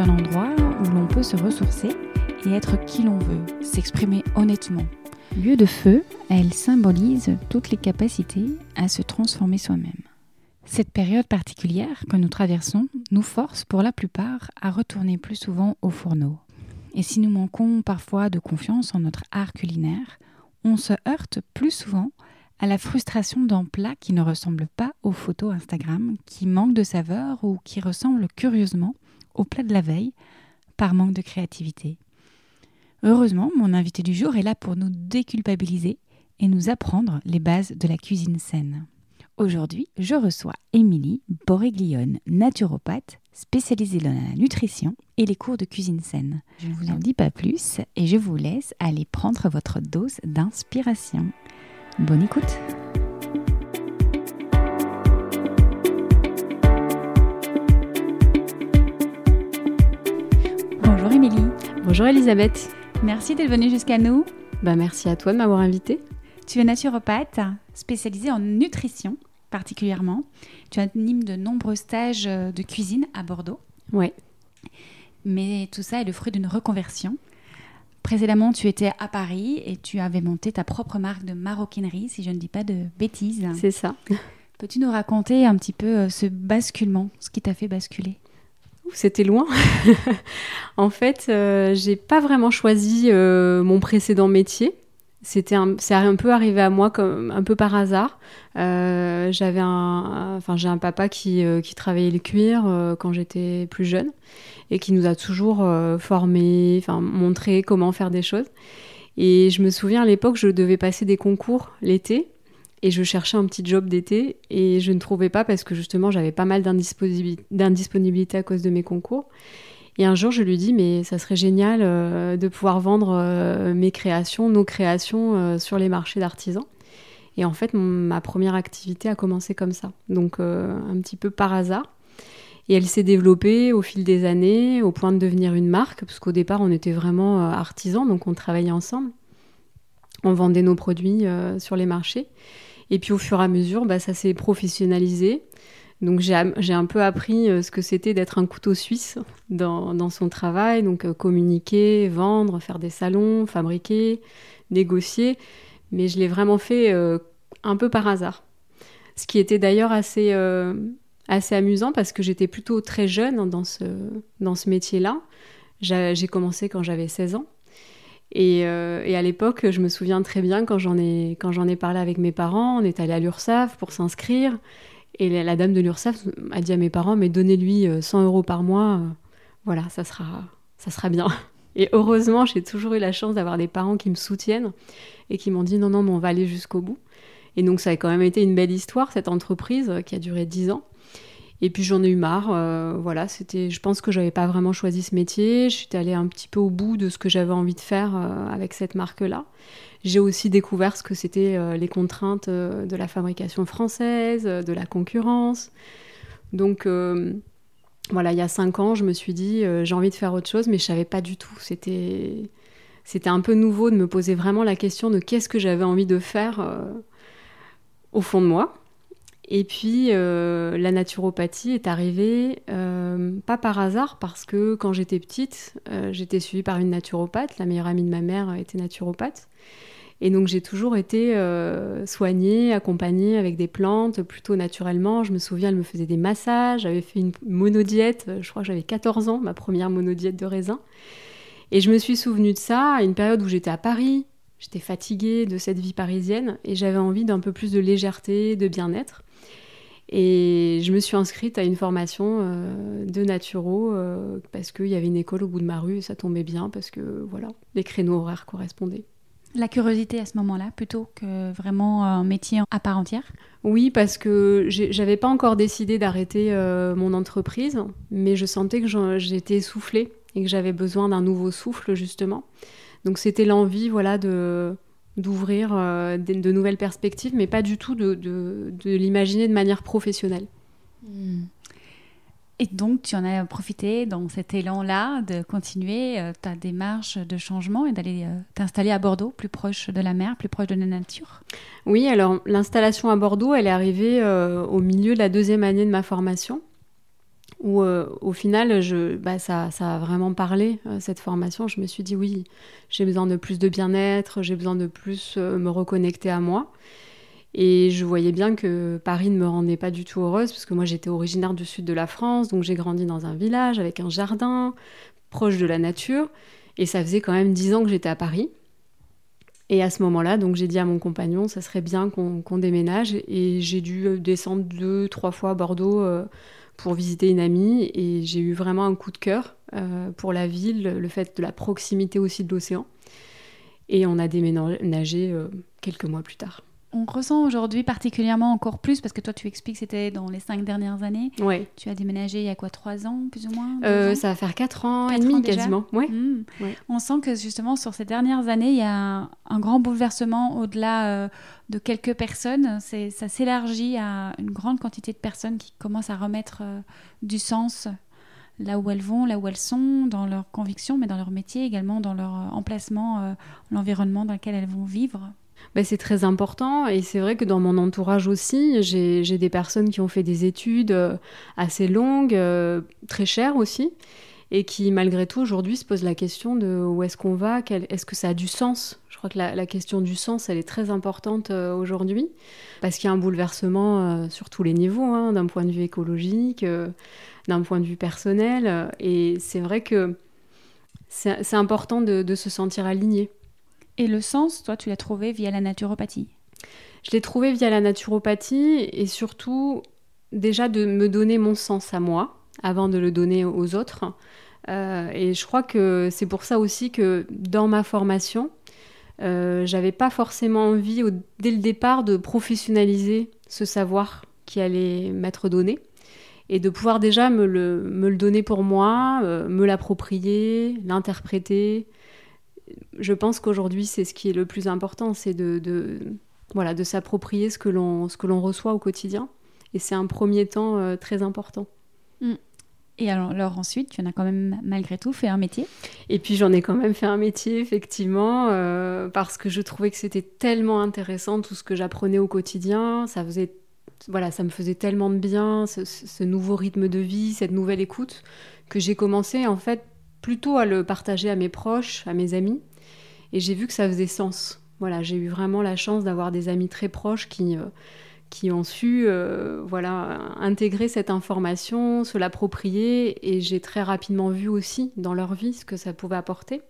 Un endroit où l'on peut se ressourcer et être qui l'on veut, s'exprimer honnêtement. Lieu de feu, elle symbolise toutes les capacités à se transformer soi-même. Cette période particulière que nous traversons nous force pour la plupart à retourner plus souvent au fourneau. Et si nous manquons parfois de confiance en notre art culinaire, on se heurte plus souvent à la frustration d'un plat qui ne ressemble pas aux photos Instagram, qui manque de saveur ou qui ressemble curieusement au plat de la veille par manque de créativité. Heureusement, mon invité du jour est là pour nous déculpabiliser et nous apprendre les bases de la cuisine saine. Aujourd'hui, je reçois Émilie Borreglione, naturopathe spécialisée dans la nutrition et les cours de cuisine saine. Je ne vous en dis pas plus et je vous laisse aller prendre votre dose d'inspiration. Bonne écoute Bonjour Elisabeth. Merci d'être venue jusqu'à nous. Bah merci à toi de m'avoir invitée. Tu es naturopathe spécialisée en nutrition particulièrement. Tu animes de nombreux stages de cuisine à Bordeaux. Ouais. Mais tout ça est le fruit d'une reconversion. Précédemment, tu étais à Paris et tu avais monté ta propre marque de maroquinerie, si je ne dis pas de bêtises. C'est ça. Peux-tu nous raconter un petit peu ce basculement, ce qui t'a fait basculer? C'était loin. en fait, euh, j'ai pas vraiment choisi euh, mon précédent métier. C'était c'est un peu arrivé à moi comme un peu par hasard. Euh, j'avais un, enfin j'ai un papa qui, euh, qui travaillait le cuir quand j'étais plus jeune et qui nous a toujours formés, enfin montré comment faire des choses. Et je me souviens à l'époque, je devais passer des concours l'été et je cherchais un petit job d'été et je ne trouvais pas parce que justement j'avais pas mal d'indisponibilité à cause de mes concours. Et un jour, je lui dis, mais ça serait génial euh, de pouvoir vendre euh, mes créations, nos créations euh, sur les marchés d'artisans. Et en fait, ma première activité a commencé comme ça, donc un petit peu par hasard. Et elle s'est développée au fil des années, au point de devenir une marque, parce qu'au départ, on était vraiment artisans, donc on travaillait ensemble. On vendait nos produits sur les marchés. Et puis au fur et à mesure, bah, ça s'est professionnalisé. Donc j'ai un peu appris euh, ce que c'était d'être un couteau suisse dans, dans son travail, donc euh, communiquer, vendre, faire des salons, fabriquer, négocier, mais je l'ai vraiment fait euh, un peu par hasard. Ce qui était d'ailleurs assez, assez amusant parce que j'étais plutôt très jeune dans ce, dans ce métier-là. J'ai commencé quand j'avais 16 ans. Et, et, à l'époque, je me souviens très bien quand j'en ai, quand j'en ai parlé avec mes parents, on est allé à l'URSSAF pour s'inscrire. Et la dame de l'URSSAF a dit à mes parents, mais donnez-lui 100 euh, euros par mois, euh, voilà, ça sera, ça sera bien. Et heureusement, j'ai toujours eu la chance d'avoir des parents qui me soutiennent et qui m'ont dit, non, non, mais on va aller jusqu'au bout. Et donc ça a quand même été une belle histoire, cette entreprise euh, qui a duré 10 ans. Et puis j'en ai eu marre, voilà, c'était, je pense que j'avais pas vraiment choisi ce métier, je suis allée un petit peu au bout de ce que j'avais envie de faire avec cette marque-là. J'ai aussi découvert ce que c'était euh, les contraintes euh, de la fabrication française, euh, de la concurrence. Donc voilà, il y a cinq ans, je me suis dit j'ai envie de faire autre chose, mais je savais pas du tout. C'était c'était un peu nouveau de me poser vraiment la question de qu'est-ce que j'avais envie de faire au fond de moi. Et puis la naturopathie est arrivée pas par hasard parce que quand j'étais petite, j'étais suivie par une naturopathe. La meilleure amie de ma mère était naturopathe. Et donc j'ai toujours été euh, soignée, accompagnée avec des plantes plutôt naturellement. Je me souviens, elle me faisait des massages, j'avais fait une monodiète, euh, je crois que j'avais 14 ans, ma première monodiète de raisin. Et je me suis souvenue de ça à une période où j'étais à Paris, j'étais fatiguée de cette vie parisienne et j'avais envie d'un peu plus de légèreté, de bien-être. Et je me suis inscrite à une formation euh, de naturo euh, parce qu'il y avait une école au bout de ma rue et ça tombait bien parce que voilà, les créneaux horaires correspondaient. La curiosité à ce moment-là plutôt que vraiment un métier à part entière? Oui, parce que j'avais pas encore décidé d'arrêter euh, mon entreprise, mais je sentais que j'étais essoufflée et que j'avais besoin d'un nouveau souffle justement. Donc c'était l'envie voilà de d'ouvrir euh, de, nouvelles perspectives, mais pas du tout de, de, l'imaginer de manière professionnelle. Hmm. Et donc, tu en as profité dans cet élan-là de continuer euh, ta démarche de changement et d'aller euh, t'installer à Bordeaux, plus proche de la mer, plus proche de la nature? Oui, alors l'installation à Bordeaux, elle est arrivée au milieu de la deuxième année de ma formation où euh, au final, je, bah, ça, ça, a vraiment parlé, euh, cette formation. Je me suis dit, oui, j'ai besoin de plus de bien-être, j'ai besoin de plus euh, me reconnecter à moi. Et je voyais bien que Paris ne me rendait pas du tout heureuse, parce que moi j'étais originaire du sud de la France, donc j'ai grandi dans un village avec un jardin, proche de la nature, et ça faisait quand même dix ans que j'étais à Paris. Et à ce moment-là, donc j'ai dit à mon compagnon, ça serait bien qu'on déménage, et j'ai dû descendre deux, trois fois à Bordeaux pour visiter une amie et j'ai eu vraiment un coup de cœur euh, pour la ville, le fait de la proximité aussi de l'océan. Et on a déménagé euh, quelques mois plus tard on ressent aujourd'hui particulièrement encore plus, parce que toi tu expliques que c'était dans les cinq dernières années. Ouais. Tu as déménagé il y a quoi, trois ans plus ou moins euh, Ça va faire quatre ans et demi quasiment. Mmh. Ouais. On sent que justement sur ces dernières années, il y a un, grand bouleversement au-delà euh, de quelques personnes. Ça s'élargit à une grande quantité de personnes qui commencent à remettre euh, du sens là où elles vont, là où elles sont, dans leurs convictions, mais dans leur métier également, dans leur emplacement, l'environnement dans lequel elles vont vivre. Ben, c'est très important et c'est vrai que dans mon entourage aussi, j'ai des personnes qui ont fait des études euh, assez longues, euh, très chères aussi, et qui malgré tout aujourd'hui se posent la question de où est-ce qu'on va, est-ce que ça a du sens? Je crois que la, question du sens, elle est très importante euh, aujourd'hui, parce qu'il y a un bouleversement sur tous les niveaux, hein, d'un point de vue écologique, d'un point de vue personnel, et c'est vrai que c'est important de se sentir aligné. Et le sens, toi, tu l'as trouvé via la naturopathie Je l'ai trouvé via la naturopathie et surtout déjà de me donner mon sens à moi avant de le donner aux autres. Euh, et je crois que c'est pour ça aussi que dans ma formation, euh, j'avais pas forcément envie dès le départ de professionnaliser ce savoir qui allait m'être donné et de pouvoir déjà me le, me le donner pour moi, euh, me l'approprier, l'interpréter, je pense qu'aujourd'hui, c'est ce qui est le plus important, c'est de, voilà, de s'approprier ce que l'on reçoit au quotidien. Et c'est un premier temps euh, très important. Mm. Et alors, ensuite, tu en as quand même malgré tout fait un métier Et puis j'en ai quand même fait un métier, effectivement, euh, parce que je trouvais que c'était tellement intéressant tout ce que j'apprenais au quotidien. Ça faisait, voilà, ça me faisait tellement de bien, ce, ce nouveau rythme de vie, cette nouvelle écoute, que j'ai commencé en fait plutôt à le partager à mes proches, à mes amis. Et j'ai vu que ça faisait sens. Voilà, j'ai eu vraiment la chance d'avoir des amis très proches qui, euh, qui ont su euh, voilà, intégrer cette information, se l'approprier. Et j'ai très rapidement vu aussi dans leur vie ce que ça pouvait apporter.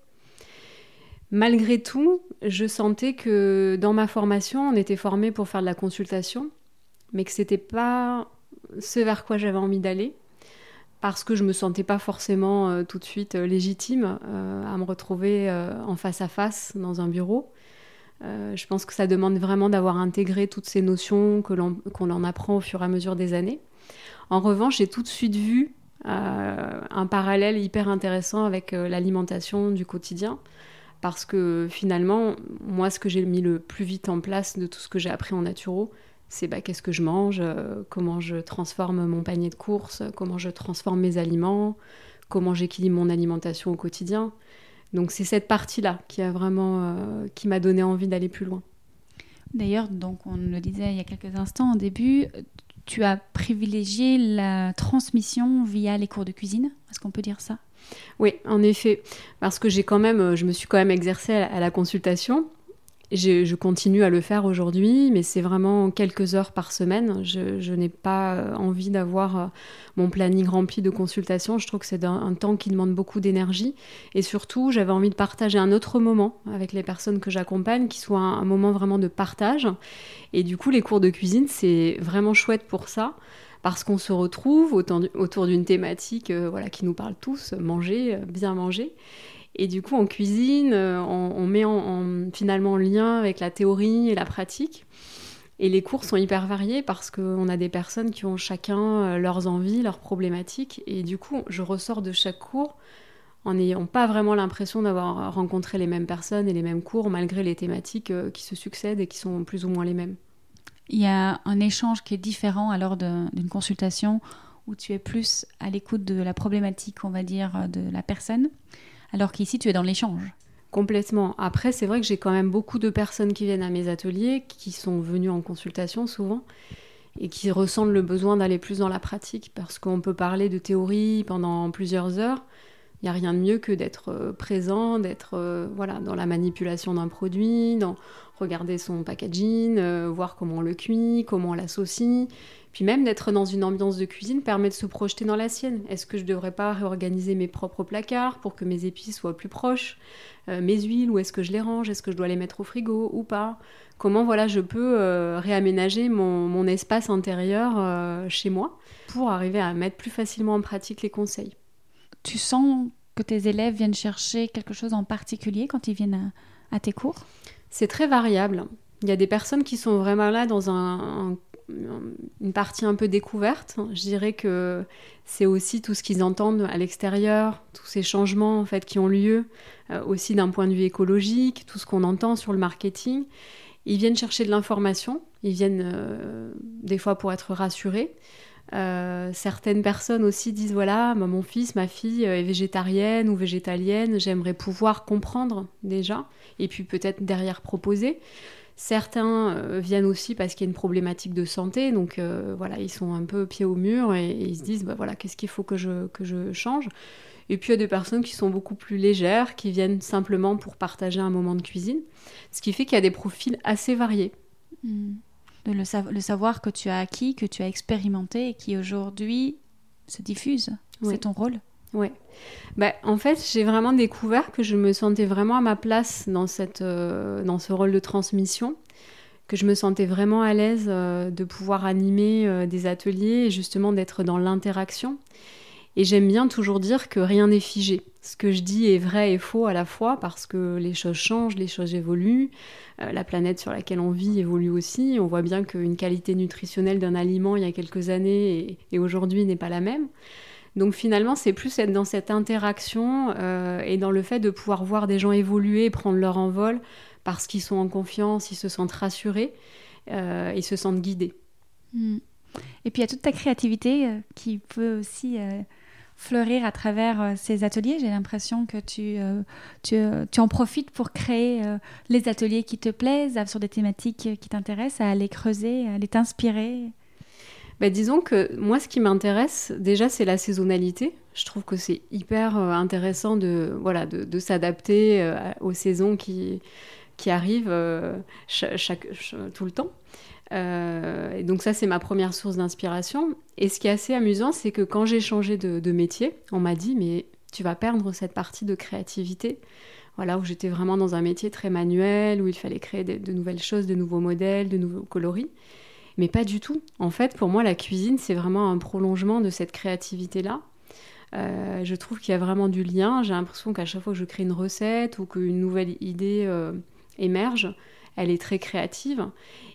Malgré tout, je sentais que dans ma formation, on était formé pour faire de la consultation, mais que c'était pas ce vers quoi j'avais envie d'aller parce que je me sentais pas forcément euh, tout de suite euh, légitime euh, à me retrouver en face à face dans un bureau. je pense que ça demande vraiment d'avoir intégré toutes ces notions qu'on en apprend au fur et à mesure des années. En revanche, j'ai tout de suite vu un parallèle hyper intéressant avec l'alimentation du quotidien, parce que finalement, moi, ce que j'ai mis le plus vite en place de tout ce que j'ai appris en naturo, c'est bah, qu'est-ce que je mange, euh, comment je transforme mon panier de courses, comment je transforme mes aliments, comment j'équilibre mon alimentation au quotidien. Donc c'est cette partie-là qui a vraiment euh, qui m'a donné envie d'aller plus loin. D'ailleurs, donc on le disait il y a quelques instants au début, tu as privilégié la transmission via les cours de cuisine. Est-ce qu'on peut dire ça? Oui, en effet, parce que j'ai quand même, je me suis quand même exercée à la consultation je, continue à le faire aujourd'hui, mais c'est vraiment quelques heures par semaine. Je, n'ai pas euh, envie d'avoir euh, mon planning rempli de consultations. Je trouve que c'est un, temps qui demande beaucoup d'énergie. Et surtout, j'avais envie de partager un autre moment avec les personnes que j'accompagne, qui soit un, moment vraiment de partage. Et du coup, les cours de cuisine, c'est vraiment chouette pour ça parce qu'on se retrouve autour d'une thématique euh, voilà, qui nous parle tous, manger, bien manger. Et du coup, en cuisine, euh, on, met en, finalement en lien avec la théorie et la pratique. Et les cours sont hyper variés parce qu'on a des personnes qui ont chacun euh, leurs envies, leurs problématiques. Et du coup, je ressors de chaque cours en n'ayant pas vraiment l'impression d'avoir rencontré les mêmes personnes et les mêmes cours, malgré les thématiques euh, qui se succèdent et qui sont plus ou moins les mêmes. Il y a un échange qui est différent alors d'une consultation où tu es plus à l'écoute de la problématique, on va dire, de la personne alors qu'ici tu es dans l'échange. Complètement. Après, c'est vrai que j'ai quand même beaucoup de personnes qui viennent à mes ateliers, qui sont venues en consultation souvent, et qui ressentent le besoin d'aller plus dans la pratique, parce qu'on peut parler de théorie pendant plusieurs heures. Il n'y a rien de mieux que d'être euh, présent, d'être euh, voilà, dans la manipulation d'un produit, dans regarder son packaging, euh, voir comment on le cuit, comment on l'associe, puis même d'être dans une ambiance de cuisine permet de se projeter dans la sienne. Est-ce que je ne devrais pas réorganiser mes propres placards pour que mes épices soient plus proches Mes huiles, où est-ce que je les range Est-ce que je dois les mettre au frigo ou pas? Comment voilà, je peux réaménager mon, espace intérieur chez moi pour arriver à mettre plus facilement en pratique les conseils? Tu sens que tes élèves viennent chercher quelque chose en particulier quand ils viennent à, tes cours? C'est très variable. Il y a des personnes qui sont vraiment là dans un une partie un peu découverte. Je dirais que c'est aussi tout ce qu'ils entendent à l'extérieur, tous ces changements en fait qui ont lieu, euh, aussi d'un point de vue écologique, tout ce qu'on entend sur le marketing. Ils viennent chercher de l'information, ils viennent euh, des fois pour être rassurés. Euh, certaines personnes aussi disent voilà, mon fils, ma fille est végétarienne ou végétalienne, j'aimerais pouvoir comprendre déjà, et puis peut-être derrière proposer. Certains euh, viennent aussi parce qu'il y a une problématique de santé, donc euh, voilà, ils sont un peu pieds au mur et, ils se disent bah voilà, qu'est-ce qu'il faut que je, que je change? Et puis il y a des personnes qui sont beaucoup plus légères, qui viennent simplement pour partager un moment de cuisine, ce qui fait qu'il y a des profils assez variés. Hmm. De le, le, savoir que tu as acquis, que tu as expérimenté et qui aujourd'hui se diffuse, c'est ton rôle Ouais. Bah, en fait, j'ai vraiment découvert que je me sentais vraiment à ma place dans, cette, euh, dans ce rôle de transmission, que je me sentais vraiment à l'aise euh, de pouvoir animer euh, des ateliers et justement d'être dans l'interaction. Et j'aime bien toujours dire que rien n'est figé. Ce que je dis est vrai et faux à la fois parce que les choses changent, les choses évoluent, la planète sur laquelle on vit évolue aussi. On voit bien qu'une qualité nutritionnelle d'un aliment il y a quelques années et aujourd'hui n'est pas la même. Donc finalement, c'est plus être dans cette interaction euh, et dans le fait de pouvoir voir des gens évoluer, prendre leur envol, parce qu'ils sont en confiance, ils se sentent rassurés, euh, ils se sentent guidés. Hmm. Et puis il y a toute ta créativité euh, qui peut aussi fleurir à travers ces ateliers. J'ai l'impression que tu, tu, tu, en profites pour créer les ateliers qui te plaisent, sur des thématiques qui t'intéressent, à aller creuser, à aller t'inspirer. Bah, disons que moi, ce qui m'intéresse, déjà, c'est la saisonnalité. Je trouve que c'est hyper euh, intéressant de, voilà, de, s'adapter euh, aux saisons qui, qui arrivent euh, chaque, tout le temps. Et donc ça, c'est ma première source d'inspiration. Et ce qui est assez amusant, c'est que quand j'ai changé de, métier, on m'a dit, mais tu vas perdre cette partie de créativité. Voilà, où j'étais vraiment dans un métier très manuel, où il fallait créer de nouvelles choses, de nouveaux modèles, de nouveaux coloris. Mais pas du tout. En fait, pour moi, la cuisine, c'est vraiment un prolongement de cette créativité-là. Euh, je trouve qu'il y a vraiment du lien. J'ai l'impression qu'à chaque fois que je crée une recette ou qu'une nouvelle idée euh, émerge, elle est très créative.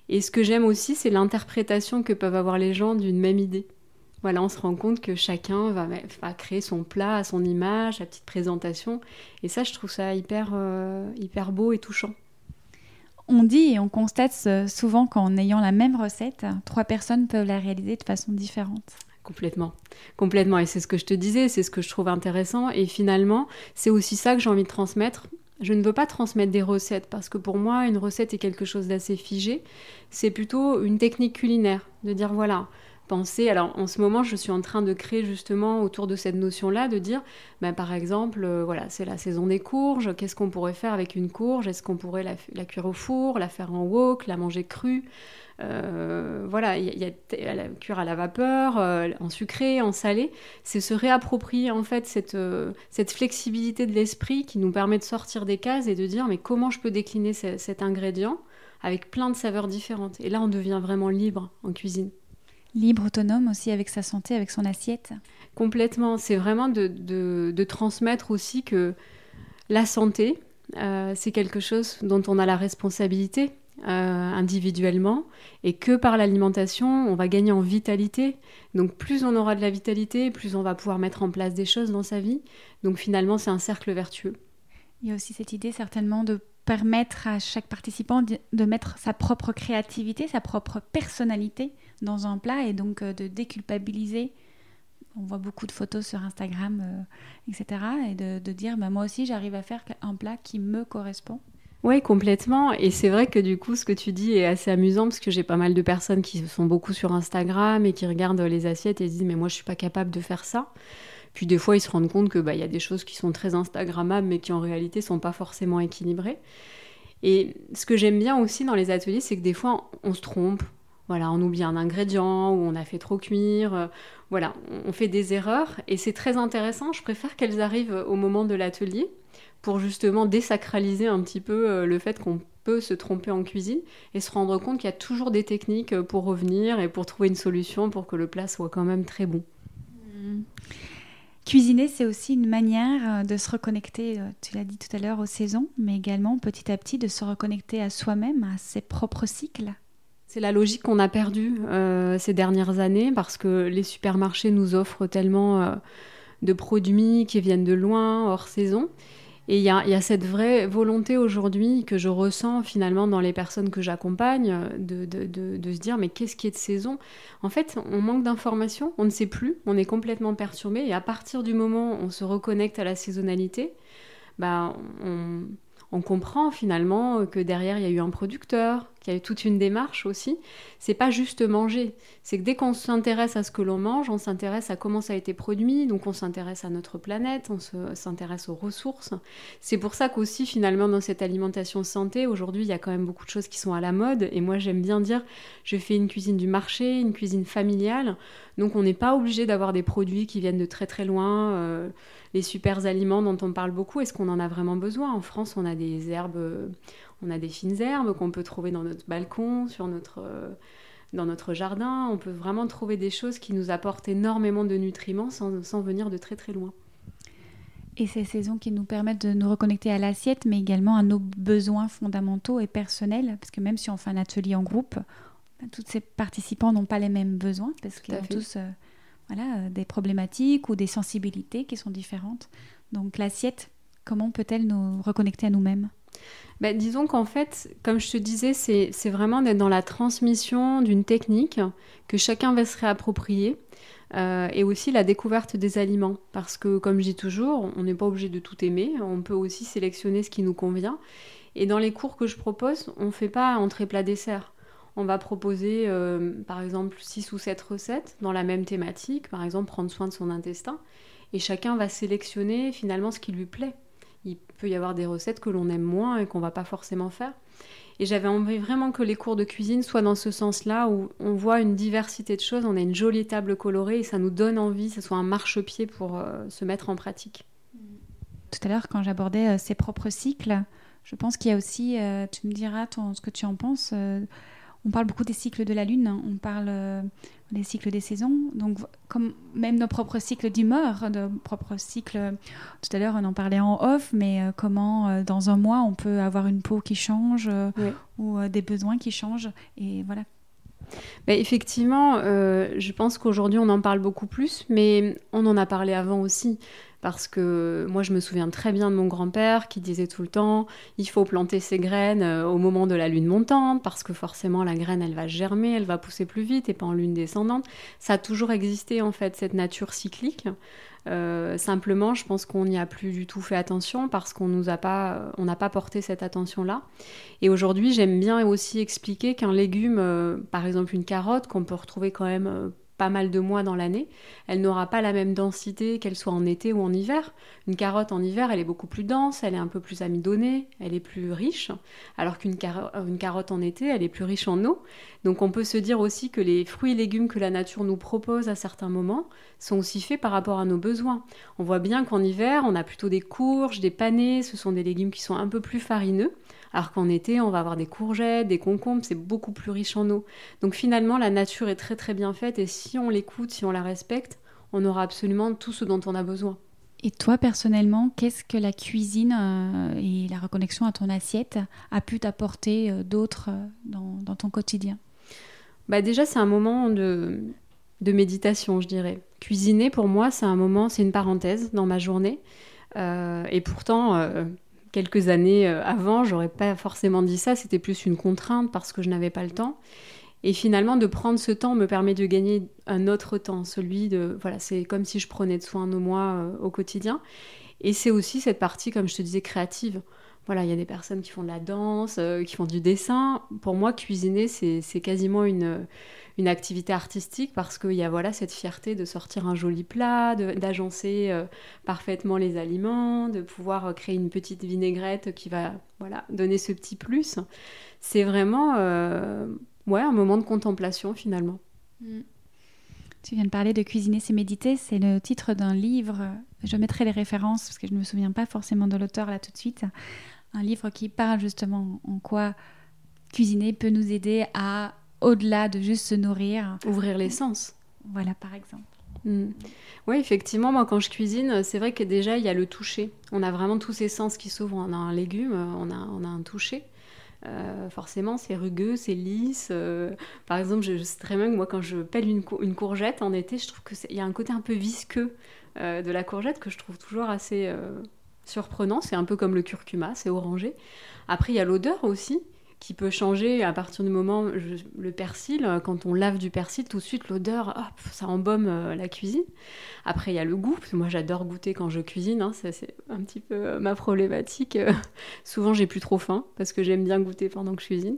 Et ce que j'aime aussi, c'est l'interprétation que peuvent avoir les gens d'une même idée. Voilà, on se rend compte que chacun va, créer son plat à son image, sa petite présentation. Et ça, je trouve ça hyper, euh, hyper beau et touchant. On dit et on constate souvent qu'en ayant la même recette, trois personnes peuvent la réaliser de façon différente. Complètement, complètement. Et c'est ce que je te disais, c'est ce que je trouve intéressant. Et finalement, c'est aussi ça que j'ai envie de transmettre. Je ne veux pas transmettre des recettes parce que pour moi, une recette est quelque chose d'assez figé. C'est plutôt une technique culinaire, de dire voilà, penser. Alors en ce moment, je suis en train de créer justement autour de cette notion-là, de dire, ben, par exemple, euh, voilà, c'est la saison des courges. Qu'est-ce qu'on pourrait faire avec une courge? Est-ce qu'on pourrait la, cuire au four, la faire en wok, la manger crue? Voilà, il y, a, la cuire à la vapeur, euh, en sucré, en salé. C'est se réapproprier en fait cette, cette flexibilité de l'esprit qui nous permet de sortir des cases et de dire, mais comment je peux décliner cet ingrédient avec plein de saveurs différentes? Et là, on devient vraiment libre en cuisine. Libre, autonome aussi avec sa santé, avec son assiette Complètement. C'est vraiment de, transmettre aussi que la santé, euh, c'est quelque chose dont on a la responsabilité euh, individuellement et que par l'alimentation, on va gagner en vitalité. Donc plus on aura de la vitalité, plus on va pouvoir mettre en place des choses dans sa vie. Donc finalement, c'est un cercle vertueux. Il y a aussi cette idée certainement de permettre à chaque participant de mettre sa propre créativité, sa propre personnalité dans un plat et donc euh, de déculpabiliser. On voit beaucoup de photos sur Instagram, euh, etc. Et de, dire, bah, moi aussi, j'arrive à faire un plat qui me correspond. Oui, complètement. Et c'est vrai que du coup, ce que tu dis est assez amusant parce que j'ai pas mal de personnes qui sont beaucoup sur Instagram et qui regardent les assiettes et disent, mais moi, je suis pas capable de faire ça. Puis des fois, ils se rendent compte que bah, y a des choses qui sont très Instagrammables, mais qui en réalité sont pas forcément équilibrées. Et ce que j'aime bien aussi dans les ateliers, c'est que des fois, on se trompe, voilà, on oublie un ingrédient ou on a fait trop cuire. Euh, voilà, on fait des erreurs et c'est très intéressant. Je préfère qu'elles arrivent au moment de l'atelier pour justement désacraliser un petit peu euh, le fait qu'on peut se tromper en cuisine et se rendre compte qu'il y a toujours des techniques euh, pour revenir et pour trouver une solution pour que le plat soit quand même très bon. Mmh. Cuisiner, c'est aussi une manière de se reconnecter, tu l'as dit tout à l'heure, aux saisons, mais également petit à petit de se reconnecter à soi-même, à ses propres cycles. C'est la logique qu'on a perdue euh, ces dernières années parce que les supermarchés nous offrent tellement euh, de produits qui viennent de loin, hors saison. Et il y, a, cette vraie volonté aujourd'hui que je ressens finalement dans les personnes que j'accompagne de, se dire mais qu'est-ce qui est de saison? En fait, on manque d'informations, on ne sait plus, on est complètement perturbé et à partir du moment où on se reconnecte à la saisonnalité, bah, on comprend finalement que derrière il y a eu un producteur, qu'il y a eu toute une démarche aussi. C'est pas juste manger, c'est que dès qu'on s'intéresse à ce que l'on mange, on s'intéresse à comment ça a été produit, donc on s'intéresse à notre planète, on s'intéresse aux ressources. C'est pour ça qu'aussi finalement dans cette alimentation santé, aujourd'hui il y a quand même beaucoup de choses qui sont à la mode et moi j'aime bien dire je fais une cuisine du marché, une cuisine familiale, donc on n'est pas obligé d'avoir des produits qui viennent de très très loin. Euh, les super aliments dont on parle beaucoup, est-ce qu'on en a vraiment besoin? En France, on a des herbes, on a des fines herbes qu'on peut trouver dans notre balcon, sur notre, dans notre jardin. On peut vraiment trouver des choses qui nous apportent énormément de nutriments sans, sans venir de très très loin. Et ces saisons qui nous permettent de nous reconnecter à l'assiette, mais également à nos besoins fondamentaux et personnels, parce que même si on fait un atelier en groupe, ben, tous ces participants n'ont pas les mêmes besoins, parce qu'ils ont tous euh, voilà, euh, des problématiques ou des sensibilités qui sont différentes. Donc l'assiette, comment peut-elle nous reconnecter à nous-mêmes? Ben, disons qu'en fait, comme je te disais, c'est vraiment d'être dans la transmission d'une technique que chacun va se réapproprier euh, et aussi la découverte des aliments. Parce que, comme je dis toujours, on n'est pas obligé de tout aimer, on peut aussi sélectionner ce qui nous convient. Et dans les cours que je propose, on ne fait pas entrée plat dessert on va proposer euh, par exemple 6 ou 7 recettes dans la même thématique, par exemple prendre soin de son intestin, et chacun va sélectionner finalement ce qui lui plaît. Il peut y avoir des recettes que l'on aime moins et qu'on va pas forcément faire. Et j'avais envie vraiment que les cours de cuisine soient dans ce sens-là, où on voit une diversité de choses, on a une jolie table colorée et ça nous donne envie, ce soit un marchepied pour euh, se mettre en pratique. Tout à l'heure, quand j'abordais euh, ses propres cycles, je pense qu'il y a aussi, tu me diras ce que tu en penses, on parle beaucoup des cycles de la Lune, hein. on parle euh, des cycles des saisons, donc comme même nos propres cycles d'humeur, nos propres cycles, tout à l'heure on en parlait en off, mais euh, comment euh, dans un mois on peut avoir une peau qui change ou des besoins qui changent, et voilà. Bah, effectivement, je pense qu'aujourd'hui on en parle beaucoup plus, mais on en a parlé avant aussi parce que moi je me souviens très bien de mon grand-père qui disait tout le temps il faut planter ses graines euh, au moment de la lune montante parce que forcément la graine elle va germer, elle va pousser plus vite et pas en lune descendante. Ça a toujours existé en fait cette nature cyclique. Euh, simplement, je pense qu'on n'y a plus du tout fait attention parce qu'on nous a pas, on n'a pas porté cette attention-là. Et aujourd'hui, j'aime bien aussi expliquer qu'un légume, euh, par exemple une carotte, qu'on peut retrouver quand même pas mal de mois dans l'année, elle n'aura pas la même densité qu'elle soit en été ou en hiver. Une carotte en hiver, elle est beaucoup plus dense, elle est un peu plus amidonnée, elle est plus riche, alors qu'une euh, carotte en été, elle est plus riche en eau. Donc on peut se dire aussi que les fruits et légumes que la nature nous propose à certains moments sont aussi faits par rapport à nos besoins. On voit bien qu'en hiver, on a plutôt des courges, des panais, ce sont des légumes qui sont un peu plus farineux, alors qu'en été, on va avoir des courgettes, des concombres, c'est beaucoup plus riche en eau. Donc finalement, la nature est très très bien faite et si on l'écoute, si on la respecte, on aura absolument tout ce dont on a besoin. Et toi, personnellement, qu'est-ce que la cuisine euh, et la reconnexion à ton assiette a pu t'apporter euh, d'autre euh, dans, ton quotidien? Bah Déjà, c'est un moment de, de, méditation, je dirais. Cuisiner, pour moi, c'est un moment, c'est une parenthèse dans ma journée. et pourtant, quelques années avant, j'aurais pas forcément dit ça. C'était plus une contrainte parce que je n'avais pas le temps. Et finalement, de prendre ce temps me permet de gagner un autre temps, celui de, voilà, c'est comme si je prenais de soin de moi euh, au quotidien. Et c'est aussi cette partie, comme je te disais, créative. Voilà, il y a des personnes qui font de la danse, euh, qui font du dessin. Pour moi, cuisiner, c'est quasiment une, une activité artistique parce qu'il y a voilà, cette fierté de sortir un joli plat, d'agencer euh, parfaitement les aliments, de pouvoir créer une petite vinaigrette qui va voilà, donner ce petit plus. C'est vraiment ouais, un moment de contemplation finalement. Mm. Tu viens de parler de Cuisiner, c'est méditer. C'est le titre d'un livre. Je mettrai les références parce que je ne me souviens pas forcément de l'auteur là tout de suite. Un livre qui parle justement en quoi cuisiner peut nous aider à, au-delà de juste se nourrir, ouvrir les sens. Voilà, par exemple. Mm. Oui, effectivement, moi quand je cuisine, c'est vrai que déjà il y a le toucher. On a vraiment tous ces sens qui s'ouvrent. On a un légume, on a, on a un toucher. Euh, forcément, c'est rugueux, c'est lisse. Euh, par exemple, je, sais très bien que moi, quand je pèle une, courgette en été, je trouve qu'il y a un côté un peu visqueux euh, de la courgette que je trouve toujours assez surprenant. C'est un peu comme le curcuma, c'est orangé. Après, il y a l'odeur aussi qui peut changer à partir du moment le persil quand on lave du persil tout de suite l'odeur ça embaume euh, la cuisine après il y a le goût parce que moi j'adore goûter quand je cuisine hein, c'est un petit peu euh, ma problématique souvent j'ai plus trop faim parce que j'aime bien goûter pendant que je cuisine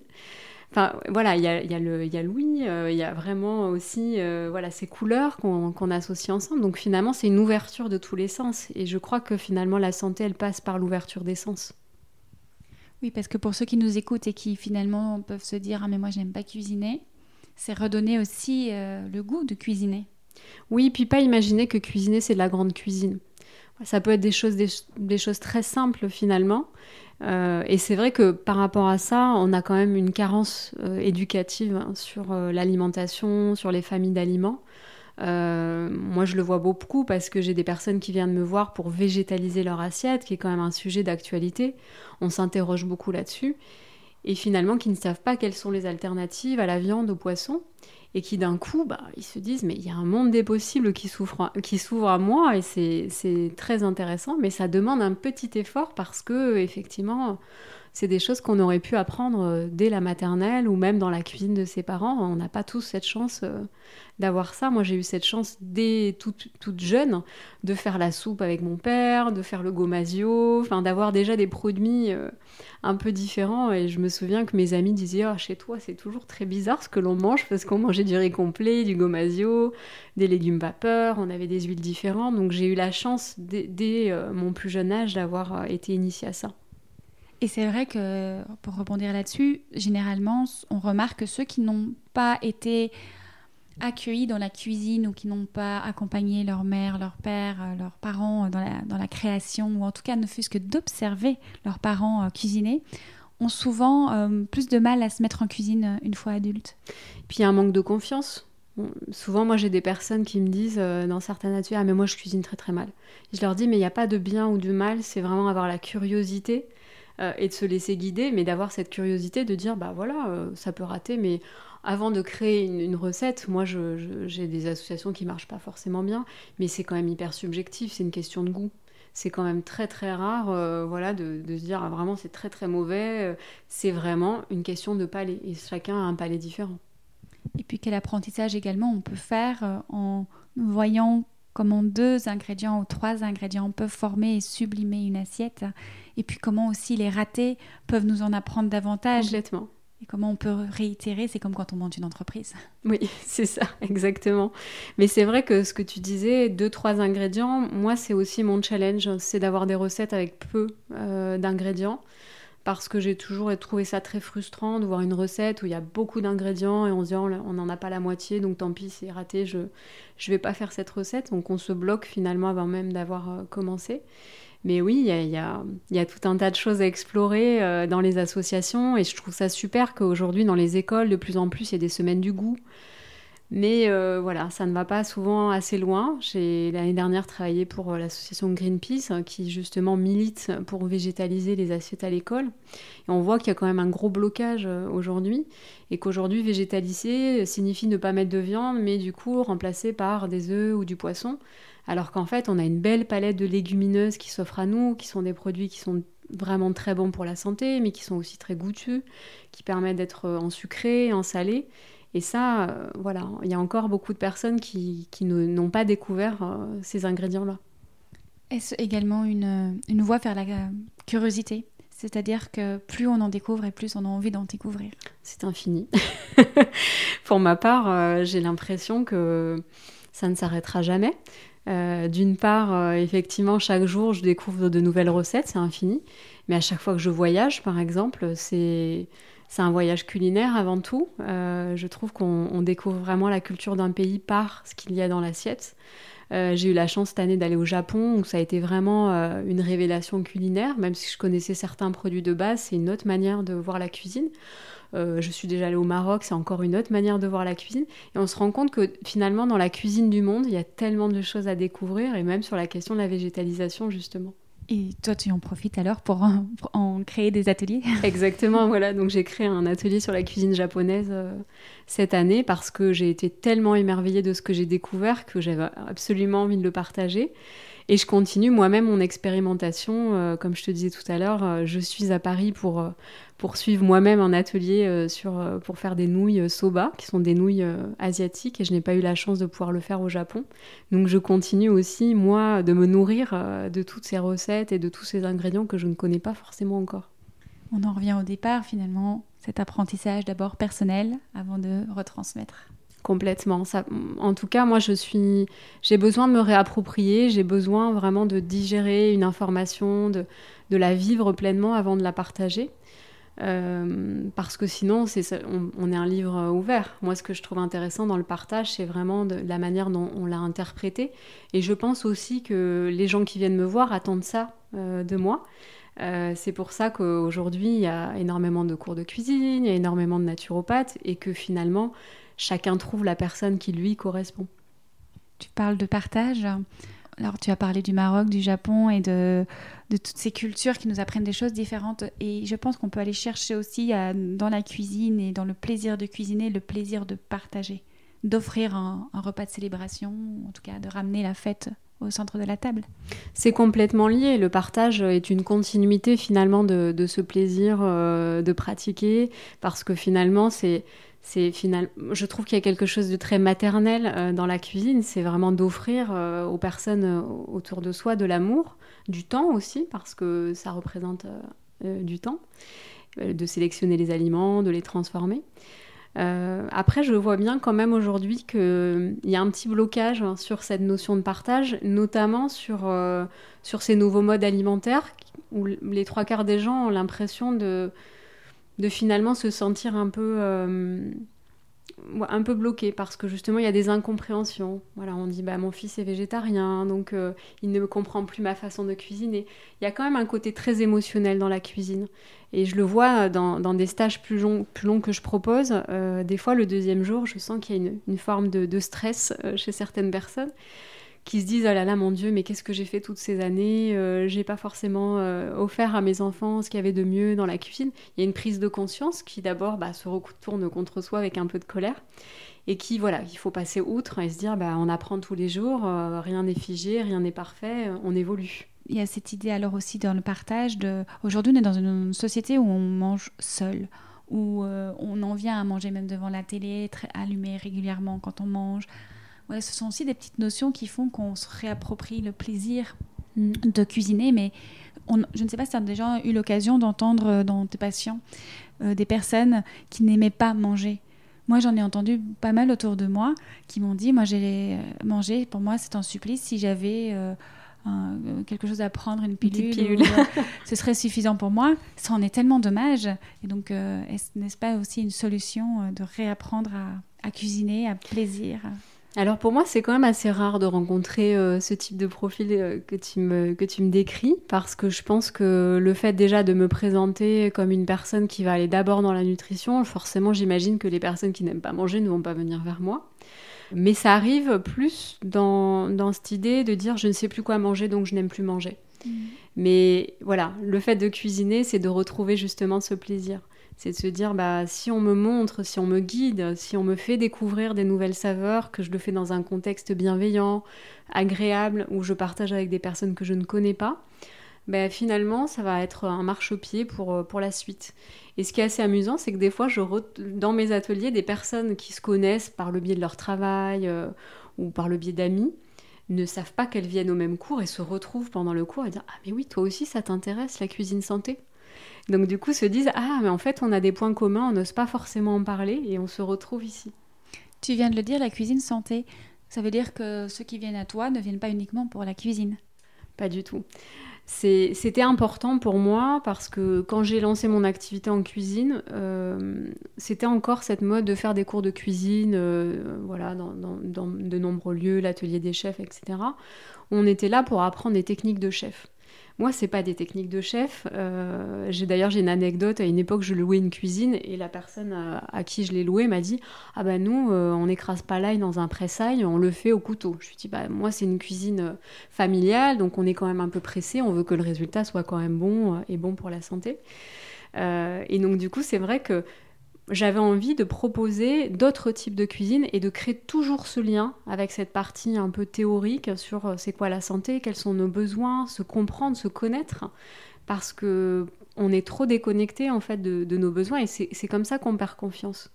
Enfin, voilà, il y a, y, a y a euh, il y a vraiment aussi voilà, ces couleurs qu'on associe ensemble. Donc finalement, c'est une ouverture de tous les sens. Et je crois que finalement, la santé, elle passe par l'ouverture des sens. Oui, parce que pour ceux qui nous écoutent et qui finalement peuvent se dire Ah, mais moi, j'aime pas cuisiner, c'est redonner aussi euh, le goût de cuisiner. Oui, puis pas imaginer que cuisiner, c'est de la grande cuisine. Ça peut être des choses, des, choses très simples finalement. Euh, et c'est vrai que par rapport à ça, on a quand même une carence euh, éducative hein, sur l'alimentation, sur les familles d'aliments. Euh, moi, je le vois beaucoup parce que j'ai des personnes qui viennent me voir pour végétaliser leur assiette, qui est quand même un sujet d'actualité. On s'interroge beaucoup là-dessus. Et finalement, qui ne savent pas quelles sont les alternatives à la viande, au poisson. Et qui d'un coup, bah, ils se disent, mais il y a un monde des possibles qui s'ouvre à moi. Et c'est très intéressant. Mais ça demande un petit effort parce que, effectivement, c'est des choses qu'on aurait pu apprendre euh, dès la maternelle ou même dans la cuisine de ses parents. On n'a pas tous cette chance euh, d'avoir ça. Moi, j'ai eu cette chance dès toute, toute, jeune de faire la soupe avec mon père, de faire le gomasio, enfin d'avoir déjà des produits euh, un peu différents. Et je me souviens que mes amis disaient oh, chez toi, c'est toujours très bizarre ce que l'on mange parce qu'on mangeait du riz complet, du gomasio, des légumes vapeur, on avait des huiles différentes. Donc j'ai eu la chance dès, mon plus jeune âge d'avoir été initiée à ça. Et c'est vrai que, pour rebondir là-dessus, généralement, on remarque que ceux qui n'ont pas été accueillis dans la cuisine ou qui n'ont pas accompagné leur mère, leur père, euh, leurs parents dans la, dans la création, ou en tout cas ne fût-ce que d'observer leurs parents euh, cuisiner, ont souvent euh, plus de mal à se mettre en cuisine une fois adultes. Puis il y a un manque de confiance. souvent, moi, j'ai des personnes qui me disent dans certaines ateliers Ah, mais moi, je cuisine très très mal. je leur dis Mais il n'y a pas de bien ou de mal, c'est vraiment avoir la curiosité euh, et de se laisser guider, mais d'avoir cette curiosité de dire bah voilà, euh, ça peut rater, mais avant de créer une, recette, moi j'ai des associations qui marchent pas forcément bien, mais c'est quand même hyper subjectif, c'est une question de goût c'est quand même très très rare euh, voilà, de, se dire ah, vraiment c'est très très mauvais. c'est vraiment une question de palais et chacun a un palais différent. Et puis quel apprentissage également on peut faire en voyant comment deux ingrédients ou trois ingrédients peuvent former et sublimer une assiette, et puis comment aussi les ratés peuvent nous en apprendre davantage. Complètement. Et comment on peut réitérer C'est comme quand on monte une entreprise. Oui, c'est ça, exactement. Mais c'est vrai que ce que tu disais, deux, trois ingrédients, moi, c'est aussi mon challenge, c'est d'avoir des recettes avec peu euh, d'ingrédients. Parce que j'ai toujours trouvé ça très frustrant de voir une recette où il y a beaucoup d'ingrédients et on se dit oh, on n'en a pas la moitié, donc tant pis, c'est raté, je ne vais pas faire cette recette. Donc on se bloque finalement avant même d'avoir euh, commencé. Mais oui, il y a, tout un tas de choses à explorer euh, dans les associations et je trouve ça super qu'aujourd'hui dans les écoles, de plus en plus, il y a des semaines du goût. Mais euh, voilà, ça ne va pas souvent assez loin. J'ai l'année dernière travaillé pour euh, l'association Greenpeace hein, qui justement milite pour végétaliser les assiettes à l'école. Et on voit qu'il y a quand même un gros blocage aujourd'hui et qu'aujourd'hui végétaliser signifie ne pas mettre de viande mais du coup remplacer par des œufs ou du poisson alors qu'en fait on a une belle palette de légumineuses qui s'offrent à nous, qui sont des produits qui sont vraiment très bons pour la santé, mais qui sont aussi très goûteux, qui permettent d'être euh, en sucré, en salé. Et ça, euh, voilà, il y a encore beaucoup de personnes qui, n'ont pas découvert euh, ces ingrédients-là. Est-ce également une, une voie vers la curiosité? C'est-à-dire que plus on en découvre et plus on a envie d'en découvrir. C'est infini. Pour ma part, j'ai l'impression que ça ne s'arrêtera jamais. Euh, d'une part, euh, effectivement, chaque jour, je découvre de nouvelles recettes, c'est infini. Mais à chaque fois que je voyage, par exemple, c'est un voyage culinaire avant tout. Euh, je trouve qu'on découvre vraiment la culture d'un pays par ce qu'il y a dans l'assiette. J'ai eu la chance cette année d'aller au Japon, où ça a été vraiment une révélation culinaire. Même si je connaissais certains produits de base, c'est une autre manière de voir la cuisine. Euh, je suis déjà allée au Maroc, c'est encore une autre manière de voir la cuisine. Et on se rend compte que finalement, dans la cuisine du monde, il y a tellement de choses à découvrir, et même sur la question de la végétalisation, justement. Et toi, tu en profites alors pour, en créer des ateliers? Exactement, voilà. Donc j'ai créé un atelier sur la cuisine japonaise euh, cette année parce que j'ai été tellement émerveillée de ce que j'ai découvert que j'avais absolument envie de le partager. Et je continue moi-même mon expérimentation. Euh, comme je te disais tout à l'heure, je suis à Paris pour poursuivre moi-même un atelier euh, sur, euh, pour faire des nouilles euh, soba, qui sont des nouilles asiatiques, et je n'ai pas eu la chance de pouvoir le faire au Japon. Donc je continue aussi, moi, de me nourrir de toutes ces recettes et de tous ces ingrédients que je ne connais pas forcément encore. On en revient au départ, finalement, cet apprentissage d'abord personnel avant de retransmettre. Complètement. En tout cas, moi, je suis, j'ai besoin de me réapproprier, j'ai besoin vraiment de digérer une information, de, de la vivre pleinement avant de la partager. Euh, parce que sinon, on, est un livre ouvert. Moi, ce que je trouve intéressant dans le partage, c'est vraiment la manière dont on l'a interprété. Et je pense aussi que les gens qui viennent me voir attendent ça euh, de moi. Euh, c'est pour ça qu'aujourd'hui, il y a énormément de cours de cuisine, il y a énormément de naturopathes, et que finalement, chacun trouve la personne qui lui correspond. Tu parles de partage. Alors, tu as parlé du Maroc, du Japon et de, de toutes ces cultures qui nous apprennent des choses différentes. Et je pense qu'on peut aller chercher aussi dans la cuisine et dans le plaisir de cuisiner, le plaisir de partager, d'offrir un, repas de célébration, en tout cas de ramener la fête au centre de la table. C'est complètement lié. Le partage est une continuité finalement de, ce plaisir euh, de pratiquer parce que finalement c'est c'est final... je trouve qu'il y a quelque chose de très maternel euh, dans la cuisine, c'est vraiment d'offrir euh, aux personnes euh, autour de soi de l'amour, du temps aussi, parce que ça représente du temps, de sélectionner les aliments, de les transformer. après, je vois bien quand même aujourd'hui qu'il y a un petit blocage hein, sur cette notion de partage, notamment sur, sur ces nouveaux modes alimentaires, où les trois quarts des gens ont l'impression de de finalement se sentir un peu euh, un peu bloqué parce que justement il y a des incompréhensions. Voilà, on dit bah mon fils est végétarien donc euh, il ne comprend plus ma façon de cuisiner. Il y a quand même un côté très émotionnel dans la cuisine et je le vois dans, des stages plus longs, plus longs que je propose. Euh, des fois le deuxième jour, je sens qu'il y a une, forme de stress chez certaines personnes qui se disent oh là là mon Dieu mais qu'est-ce que j'ai fait toutes ces années euh, j'ai pas forcément euh, offert à mes enfants ce qu'il y avait de mieux dans la cuisine. Il y a une prise de conscience qui d'abord bah, se retourne contre soi avec un peu de colère et qui voilà il faut passer outre et se dire bah, on apprend tous les jours euh, rien n'est figé rien n'est parfait on évolue. Il y a cette idée alors aussi dans le partage de aujourd'hui on est dans une société où on mange seul où on en vient à manger même devant la télé très allumé régulièrement quand on mange Ce sont aussi des petites notions qui font qu'on se réapproprie le plaisir mm. de cuisiner, mais je ne sais pas si tu as déjà eu l'occasion d'entendre dans tes patients des personnes qui n'aimaient pas manger. Moi, j'en ai entendu pas mal autour de moi qui m'ont dit, moi, j'ai mangé, pour moi, c'est un supplice. Si j'avais quelque chose à prendre, une pilule, ce serait suffisant pour moi. Ça en est tellement dommage. Et donc, n'est-ce pas aussi une solution de réapprendre à, à cuisiner, à plaisir? Alors pour moi, c'est quand même assez rare de rencontrer euh, ce type de profil euh, que, tu me, que tu me décris, parce que je pense que le fait déjà de me présenter comme une personne qui va aller d'abord dans la nutrition, forcément j'imagine que les personnes qui n'aiment pas manger ne vont pas venir vers moi. Mais ça arrive plus dans, dans cette idée de dire je ne sais plus quoi manger donc je n'aime plus manger. Mmh. Mais voilà, le fait de cuisiner, c'est de retrouver justement ce plaisir. C'est de se dire, bah, si on me montre, si on me guide, si on me fait découvrir des nouvelles saveurs, que je le fais dans un contexte bienveillant, agréable, où je partage avec des personnes que je ne connais pas, bah, finalement, ça va être un marchepied pour, euh, pour la suite. Et ce qui est assez amusant, c'est que des fois, je dans mes ateliers, des personnes qui se connaissent par le biais de leur travail euh, ou par le biais d'amis, ne savent pas qu'elles viennent au même cours et se retrouvent pendant le cours et dire Ah, mais oui, toi aussi, ça t'intéresse, la cuisine santé? Donc du coup se disent ah mais en fait on a des points communs, on n'ose pas forcément en parler et on se retrouve ici. Tu viens de le dire, la cuisine santé, ça veut dire que ceux qui viennent à toi ne viennent pas uniquement pour la cuisine. Pas du tout. C'était important pour moi parce que quand j'ai lancé mon activité en cuisine, euh, c'était encore cette mode de faire des cours de cuisine, euh, voilà, dans, dans, de nombreux lieux, l'atelier des chefs, etc. On était là pour apprendre des techniques de chef. Moi, c'est pas des techniques de chef. Euh, d'ailleurs j'ai une anecdote. À une époque, je louais une cuisine et la personne à, qui je l'ai loué m'a dit ah ben nous, euh, on n'écrase pas l'ail dans un pressail, on le fait au couteau. Je lui dis bah moi c'est une cuisine euh, familiale, donc on est quand même un peu pressé. On veut que le résultat soit quand même bon et bon pour la santé. et donc du coup, c'est vrai que j'avais envie de proposer d'autres types de cuisine et de créer toujours ce lien avec cette partie un peu théorique sur euh, c'est quoi la santé, quels sont nos besoins, se comprendre, se connaître, parce que on est trop déconnecté en fait de, nos besoins et c'est comme ça qu'on perd confiance.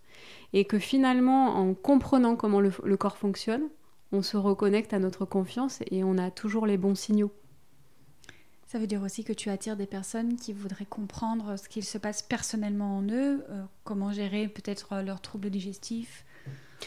Et que finalement, en comprenant comment le corps fonctionne, on se reconnecte à notre confiance et on a toujours les bons signaux. Ça veut dire aussi que tu attires des personnes qui voudraient comprendre ce qu'il se passe personnellement en eux, euh, comment gérer peut-être leurs troubles digestifs,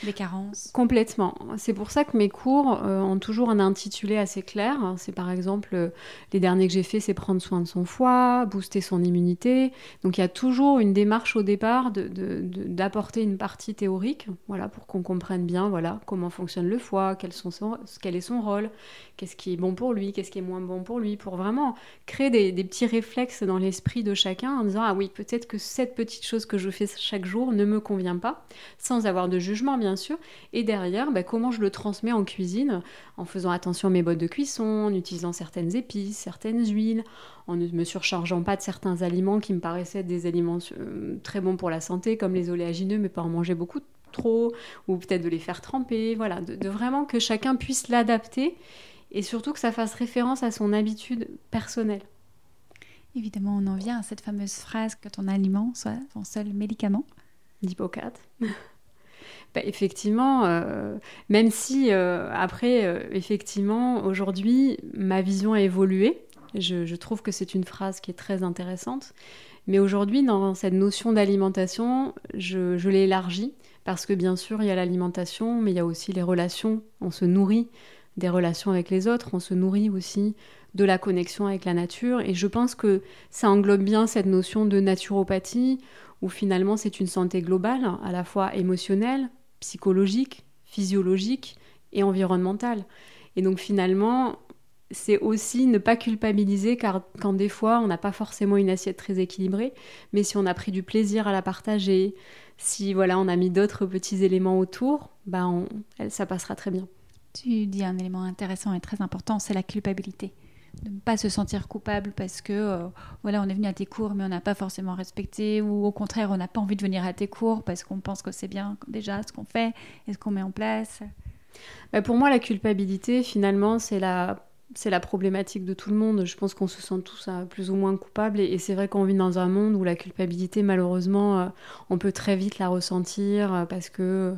les carences Complètement. C'est pour ça que mes cours euh, ont toujours un intitulé assez clair. C'est par exemple, euh, les derniers que j'ai faits, c'est prendre soin de son foie, booster son immunité. Donc il y a toujours une démarche au départ d'apporter de, une partie théorique, voilà, pour qu'on comprenne bien voilà, comment fonctionne le foie, quel, est son rôle, qu'est-ce qui est bon pour lui, qu'est-ce qui est moins bon pour lui, pour vraiment créer des, des petits réflexes dans l'esprit de chacun en disant, ah oui, peut-être que cette petite chose que je fais chaque jour ne me convient pas, sans avoir de jugement, bien sûr. Et derrière, bah, comment je le transmets en cuisine en faisant attention à mes bottes de cuisson, en utilisant certaines épices, certaines huiles, en ne me surchargeant pas de certains aliments qui me paraissaient des aliments euh, très bons pour la santé, comme les oléagineux, mais pas en manger beaucoup trop, ou peut-être de les faire tremper, voilà, de, vraiment que chacun puisse l'adapter et surtout que ça fasse référence à son habitude personnelle. Évidemment, on en vient à cette fameuse phrase que ton aliment soit ton seul médicament. D'Hippocrate. Bah, effectivement, euh, même si euh, après, euh, effectivement, aujourd'hui, ma vision a évolué. Je, trouve que c'est une phrase qui est très intéressante. Mais aujourd'hui, dans cette notion d'alimentation, je, je l'ai élargie parce que bien sûr, il y a l'alimentation, mais il y a aussi les relations. On se nourrit des relations avec les autres, on se nourrit aussi de la connexion avec la nature. Et je pense que ça englobe bien cette notion de naturopathie, où finalement c'est une santé globale, à la fois émotionnelle, psychologique, physiologique et environnementale. Et donc finalement, c'est aussi ne pas culpabiliser car quand des fois on n'a pas forcément une assiette très équilibrée, mais si on a pris du plaisir à la partager, si voilà on a mis d'autres petits éléments autour, bah ça passera très bien. Tu dis un élément intéressant et très important, c'est la culpabilité de ne pas se sentir coupable parce que euh, voilà on est venu à tes cours mais on n'a pas forcément respecté ou au contraire on n'a pas envie de venir à tes cours parce qu'on pense que c'est bien déjà ce qu'on fait et ce qu'on met en place bah, pour moi la culpabilité finalement c'est la c'est la problématique de tout le monde. Je pense qu'on se sent tous euh, plus ou moins coupables. Et, c'est vrai qu'on vit dans un monde où la culpabilité, malheureusement, euh, on peut très vite la ressentir parce que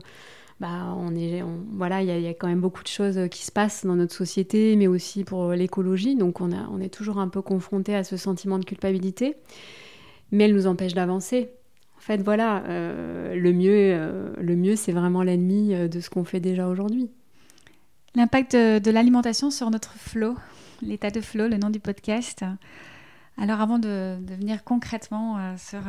bah, on est, voilà, il y, a quand même beaucoup de choses qui se passent dans notre société, mais aussi pour l'écologie. Donc on, est toujours un peu confronté à ce sentiment de culpabilité, mais elle nous empêche d'avancer. En fait, voilà, le mieux, le mieux c'est vraiment l'ennemi de ce qu'on fait déjà aujourd'hui. L'impact de, l'alimentation sur notre flow, l'état de flow, le nom du podcast. Alors avant de, venir concrètement sur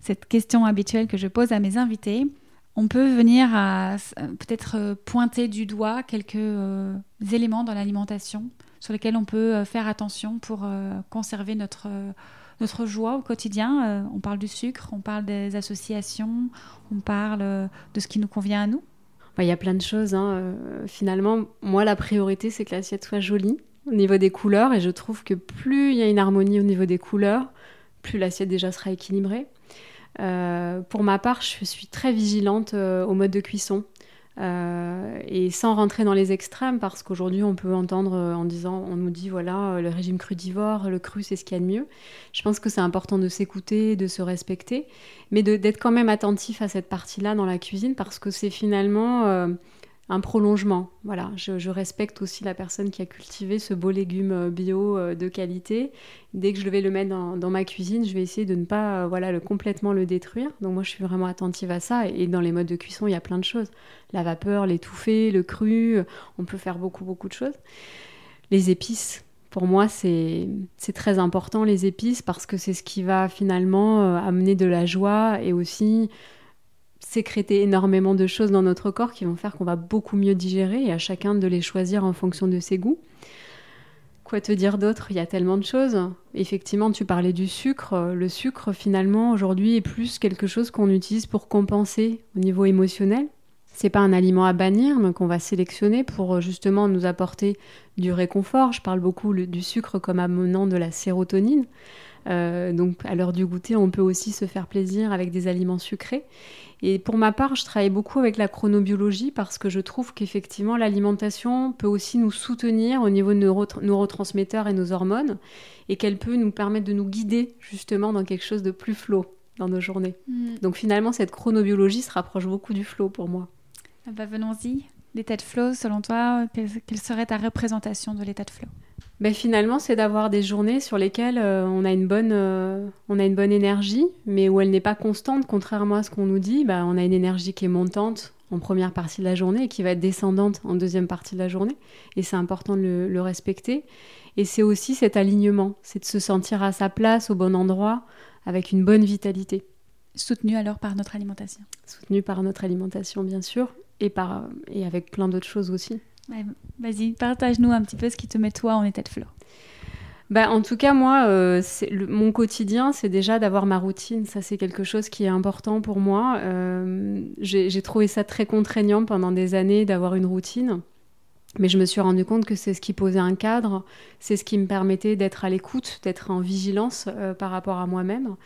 cette question habituelle que je pose à mes invités, on peut venir à peut-être euh, pointer du doigt quelques euh, éléments dans l'alimentation sur lesquels on peut euh, faire attention pour conserver notre, notre joie au quotidien. on parle du sucre, on parle des associations, on parle de ce qui nous convient à nous. Il y a plein de choses. Hein. Finalement, moi, la priorité, c'est que l'assiette soit jolie au niveau des couleurs. Et je trouve que plus il y a une harmonie au niveau des couleurs, plus l'assiette déjà sera équilibrée. Euh, pour ma part, je suis très vigilante euh, au mode de cuisson. Euh, et sans rentrer dans les extrêmes, parce qu'aujourd'hui on peut entendre en disant, on nous dit voilà, le régime crudivore, le cru c'est ce qu'il y a de mieux. Je pense que c'est important de s'écouter, de se respecter, mais d'être quand même attentif à cette partie-là dans la cuisine, parce que c'est finalement un prolongement. Voilà, je, respecte aussi la personne qui a cultivé ce beau légume euh, bio euh, de qualité. Dès que je vais le mettre dans, ma cuisine, je vais essayer de ne pas euh, voilà, le, complètement le détruire. Donc moi, je suis vraiment attentive à ça. Et dans les modes de cuisson, il y a plein de choses. La vapeur, l'étouffé, le cru, on peut faire beaucoup, beaucoup de choses. Les épices, pour moi, c'est très important, les épices, parce que c'est ce qui va finalement amener de la joie et aussi sécréter énormément de choses dans notre corps qui vont faire qu'on va beaucoup mieux digérer et à chacun de les choisir en fonction de ses goûts. Quoi te dire d'autre? Il y a tellement de choses. Effectivement, tu parlais du sucre. Le sucre, finalement, aujourd'hui, est plus quelque chose qu'on utilise pour compenser au niveau émotionnel. C'est pas un aliment à bannir, mais qu'on va sélectionner pour justement nous apporter du réconfort. Je parle beaucoup du sucre comme amenant de la sérotonine. Euh, donc à l'heure du goûter, on peut aussi se faire plaisir avec des aliments sucrés. Et pour ma part, je travaille beaucoup avec la chronobiologie parce que je trouve qu'effectivement l'alimentation peut aussi nous soutenir au niveau de nos neurotransmetteurs et nos hormones et qu'elle peut nous permettre de nous guider justement dans quelque chose de plus flow dans nos journées. Mm. Donc finalement, cette chronobiologie se rapproche beaucoup du flow pour moi. Ah bah venons-y. L'état de flow, selon toi, quelle serait ta représentation de l'état de flow? Ben finalement, c'est d'avoir des journées sur lesquelles euh, on, a une bonne, euh, on a une bonne énergie, mais où elle n'est pas constante, contrairement à ce qu'on nous dit. Ben, on a une énergie qui est montante en première partie de la journée et qui va être descendante en deuxième partie de la journée. Et c'est important de le, respecter. Et c'est aussi cet alignement, c'est de se sentir à sa place, au bon endroit, avec une bonne vitalité. Soutenu alors par notre alimentation? Soutenu par notre alimentation, bien sûr, et, par, et avec plein d'autres choses aussi. Vas-y, partage-nous un petit peu ce qui te met toi en état de flow. Bah, en tout cas, moi, euh, mon quotidien, c'est déjà d'avoir ma routine. Ça, c'est quelque chose qui est important pour moi. Euh, j'ai trouvé ça très contraignant pendant des années d'avoir une routine. Mais je me suis rendu compte que c'est ce qui posait un cadre, c'est ce qui me permettait d'être à l'écoute, d'être en vigilance euh, par rapport à moi-même.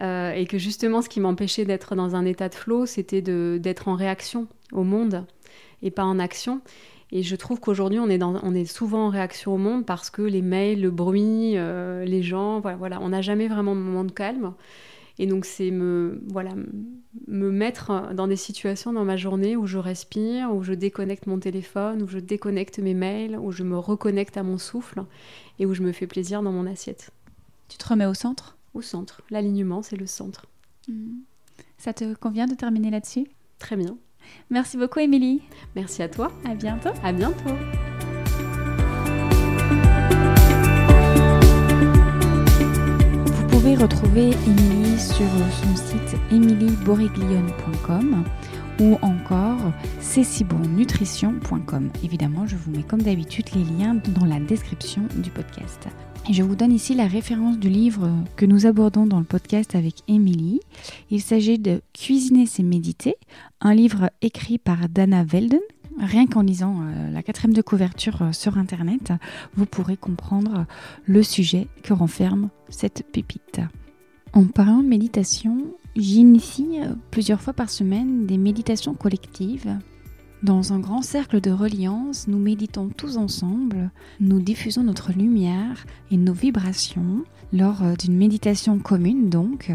Et que justement, ce qui m'empêchait d'être dans un état de flow, c'était d'être en réaction au monde et pas en action. Et je trouve qu'aujourd'hui, on, est on est souvent en réaction au monde parce que les mails, le bruit, euh, les gens, voilà, voilà on n'a jamais vraiment de moment de calme. Et donc, c'est me, voilà, me mettre dans des situations dans ma journée où je respire, où je déconnecte mon téléphone, où je déconnecte mes mails, où je me reconnecte à mon souffle et où je me fais plaisir dans mon assiette. Tu te remets au centre? Au centre. L'alignement, c'est le centre. Mmh. Ça te convient de terminer là-dessus? Très bien. Merci beaucoup, Émilie. Merci à toi. À bientôt. À bientôt. Vous pouvez retrouver Émilie sur son site emilieborriglione.com ou encore cecibonnutrition.com. Évidemment, je vous mets comme d'habitude les liens dans la description du podcast. Et je vous donne ici la référence du livre que nous abordons dans le podcast avec Émilie. Il s'agit de Cuisiner, c'est méditer, un livre écrit par Dana Velden. Rien qu'en lisant euh, la quatrième de couverture euh, sur Internet, vous pourrez comprendre le sujet que renferme cette pépite. En parlant de méditation, j'initie euh, plusieurs fois par semaine des méditations collectives dans un grand cercle de reliance, nous méditons tous ensemble, nous diffusons notre lumière et nos vibrations lors euh, d'une méditation commune donc.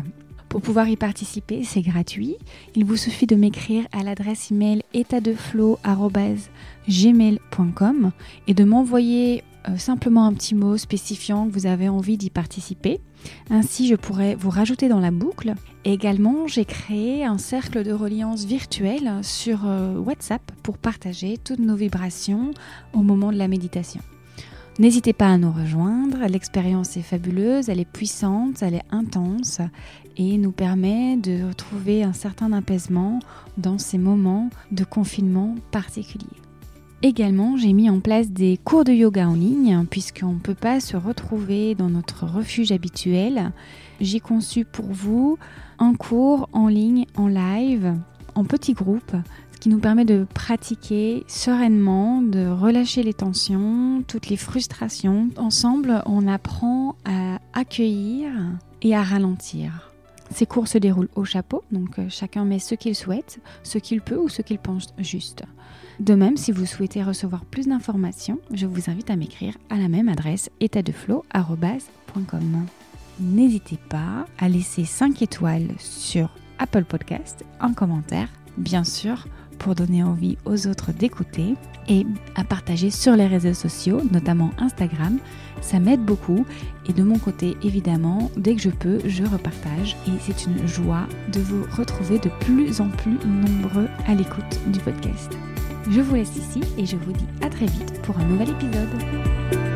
Pour pouvoir y participer, c'est gratuit. Il vous suffit de m'écrire à l'adresse email étatdeflow.gmail.com et de m'envoyer euh, simplement un petit mot spécifiant que vous avez envie d'y participer. Ainsi, je pourrais vous rajouter dans la boucle. également, j'ai créé un cercle de reliance virtuel sur euh, WhatsApp pour partager toutes nos vibrations au moment de la méditation. N'hésitez pas à nous rejoindre, l'expérience est fabuleuse, elle est puissante, elle est intense et nous permet de retrouver un certain apaisement dans ces moments de confinement particuliers. Également, j'ai mis en place des cours de yoga en ligne puisqu'on ne peut pas se retrouver dans notre refuge habituel. J'ai conçu pour vous un cours en ligne, en live, en petits groupes, ce qui nous permet de pratiquer sereinement, de relâcher les tensions, toutes les frustrations. Ensemble, on apprend à accueillir et à ralentir. Ces cours se déroulent au chapeau, donc euh, chacun met ce qu'il souhaite, ce qu'il peut ou ce qu'il pense juste. De même, si vous souhaitez recevoir plus d'informations, je vous invite à m'écrire à la même adresse étatdeflow.com. N'hésitez pas à laisser 5 étoiles sur Apple Podcast, en commentaire, bien sûr, pour donner envie aux autres d'écouter et à partager sur les réseaux sociaux, notamment Instagram. Ça m'aide beaucoup et de mon côté, évidemment, dès que je peux, je repartage et c'est une joie de vous retrouver de plus en plus nombreux à l'écoute du podcast. Je vous laisse ici et je vous dis à très vite pour un nouvel épisode.